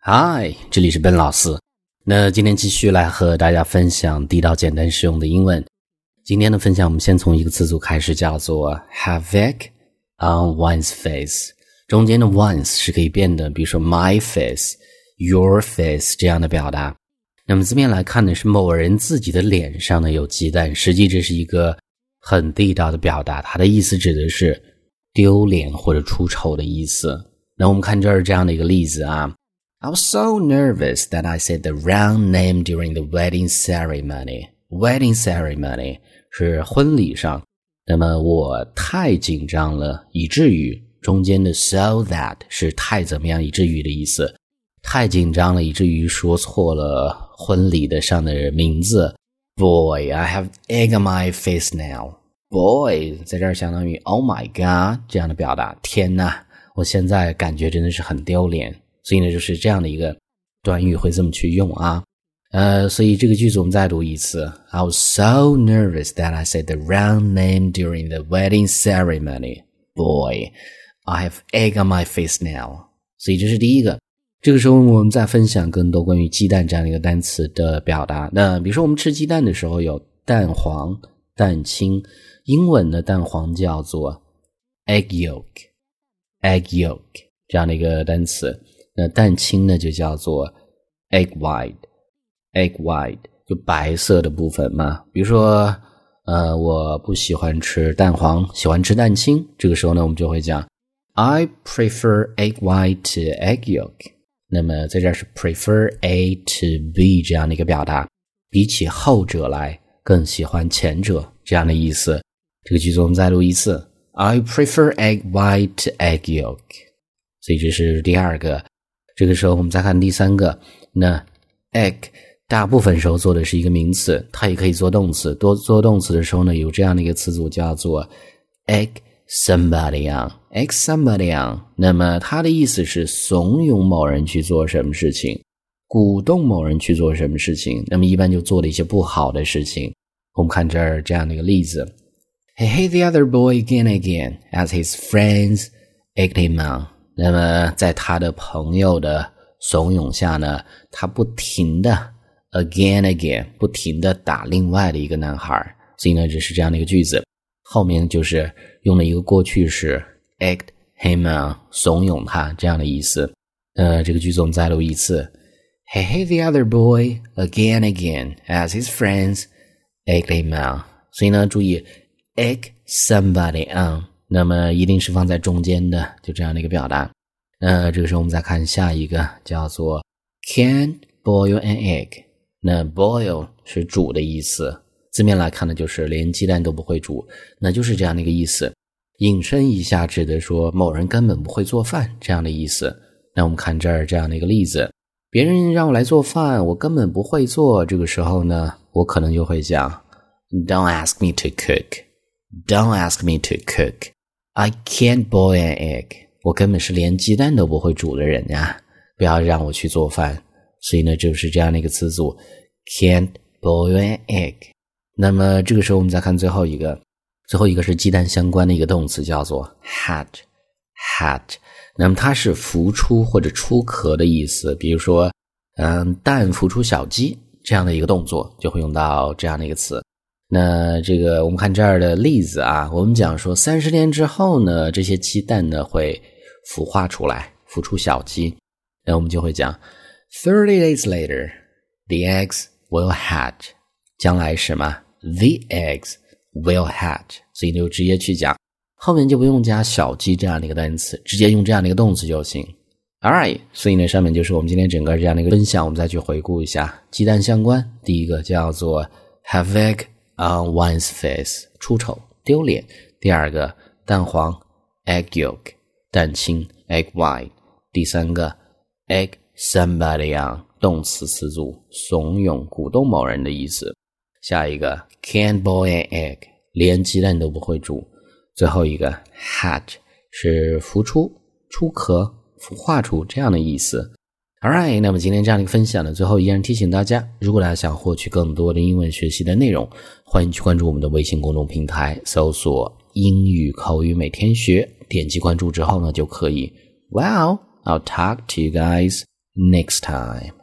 嗨，这里是笨老师。那今天继续来和大家分享地道、简单、实用的英文。今天的分享，我们先从一个词组开始，叫做 havoc on one's face。中间的 one's 是可以变的，比如说 my face、your face 这样的表达。那么字面来看呢，是某人自己的脸上呢有鸡蛋。实际这是一个很地道的表达，它的意思指的是丢脸或者出丑的意思。那我们看这儿这样的一个例子啊。I was so nervous that I said the wrong name during the wedding ceremony. Wedding ceremony 是婚礼上，那么我太紧张了，以至于中间的 so that 是太怎么样，以至于的意思。太紧张了，以至于说错了婚礼的上的名字。Boy, I have egg on my face now. Boy，在这儿相当于 Oh my God 这样的表达。天呐，我现在感觉真的是很丢脸。所以呢，就是这样的一个短语会这么去用啊，呃，所以这个句子我们再读一次。I was so nervous that I said the wrong name during the wedding ceremony. Boy, I have egg on my face now. 所以这是第一个。这个时候我们再分享更多关于鸡蛋这样的一个单词的表达。那比如说我们吃鸡蛋的时候有蛋黄、蛋清，英文的蛋黄叫做 egg yolk，egg yolk 这样的一个单词。那蛋清呢，就叫做 egg white，egg white 就白色的部分嘛。比如说，呃，我不喜欢吃蛋黄，喜欢吃蛋清。这个时候呢，我们就会讲 I prefer egg white to egg yolk。那么在这是 prefer A to B 这样的一个表达，比起后者来更喜欢前者这样的意思。这个句子我们再录一次：I prefer egg white to egg yolk。所以这是第二个。这个时候，我们再看第三个。那 egg 大部分时候做的是一个名词，它也可以做动词。多做动词的时候呢，有这样的一个词组叫做 egg somebody on，egg somebody on。那么它的意思是怂恿某人去做什么事情，鼓动某人去做什么事情。那么一般就做了一些不好的事情。我们看这儿这样的一个例子：He hit the other boy again and again as his friends egged him on。那么，在他的朋友的怂恿下呢，他不停的 again again 不停的打另外的一个男孩所以呢，这是这样的一个句子，后面就是用了一个过去式 act him on 怂恿他这样的意思。呃，这个句子我们再录一次：He hit the other boy again again as his friends egged him on。所以呢，注意 egg somebody on。那么一定是放在中间的，就这样的一个表达。那这个时候我们再看下一个，叫做 can boil an egg。那 boil 是煮的意思，字面来看呢，就是连鸡蛋都不会煮，那就是这样的一个意思。引申一下，指的说某人根本不会做饭这样的意思。那我们看这儿这样的一个例子，别人让我来做饭，我根本不会做。这个时候呢，我可能就会讲，Don't ask me to cook. Don't ask me to cook. I can't boil an egg，我根本是连鸡蛋都不会煮的人呀！不要让我去做饭。所以呢，就是这样的一个词组，can't boil an egg。那么这个时候我们再看最后一个，最后一个是鸡蛋相关的一个动词，叫做 hatch，hatch。那么它是孵出或者出壳的意思。比如说，嗯，蛋孵出小鸡这样的一个动作，就会用到这样的一个词。那这个我们看这儿的例子啊，我们讲说三十天之后呢，这些鸡蛋呢会孵化出来，孵出小鸡。那我们就会讲，thirty days later the eggs will hatch。将来什么？the eggs will hatch。所以就直接去讲，后面就不用加小鸡这样的一个单词，直接用这样的一个动词就行。All right，所以呢，上面就是我们今天整个这样的一个分享，我们再去回顾一下鸡蛋相关。第一个叫做 have egg。On one's face，出丑丢脸。第二个，蛋黄，egg yolk，蛋清，egg white。第三个，egg somebody on，动词词组，怂恿、鼓动某人的意思。下一个，can't boil an egg，连鸡蛋都不会煮。最后一个，hatch，是孵出、出壳、孵化出这样的意思。Alright，那么今天这样的一个分享呢，最后依然提醒大家，如果大家想获取更多的英文学习的内容，欢迎去关注我们的微信公众平台，搜索“英语口语每天学”，点击关注之后呢，就可以。Well，I'll talk to you guys next time.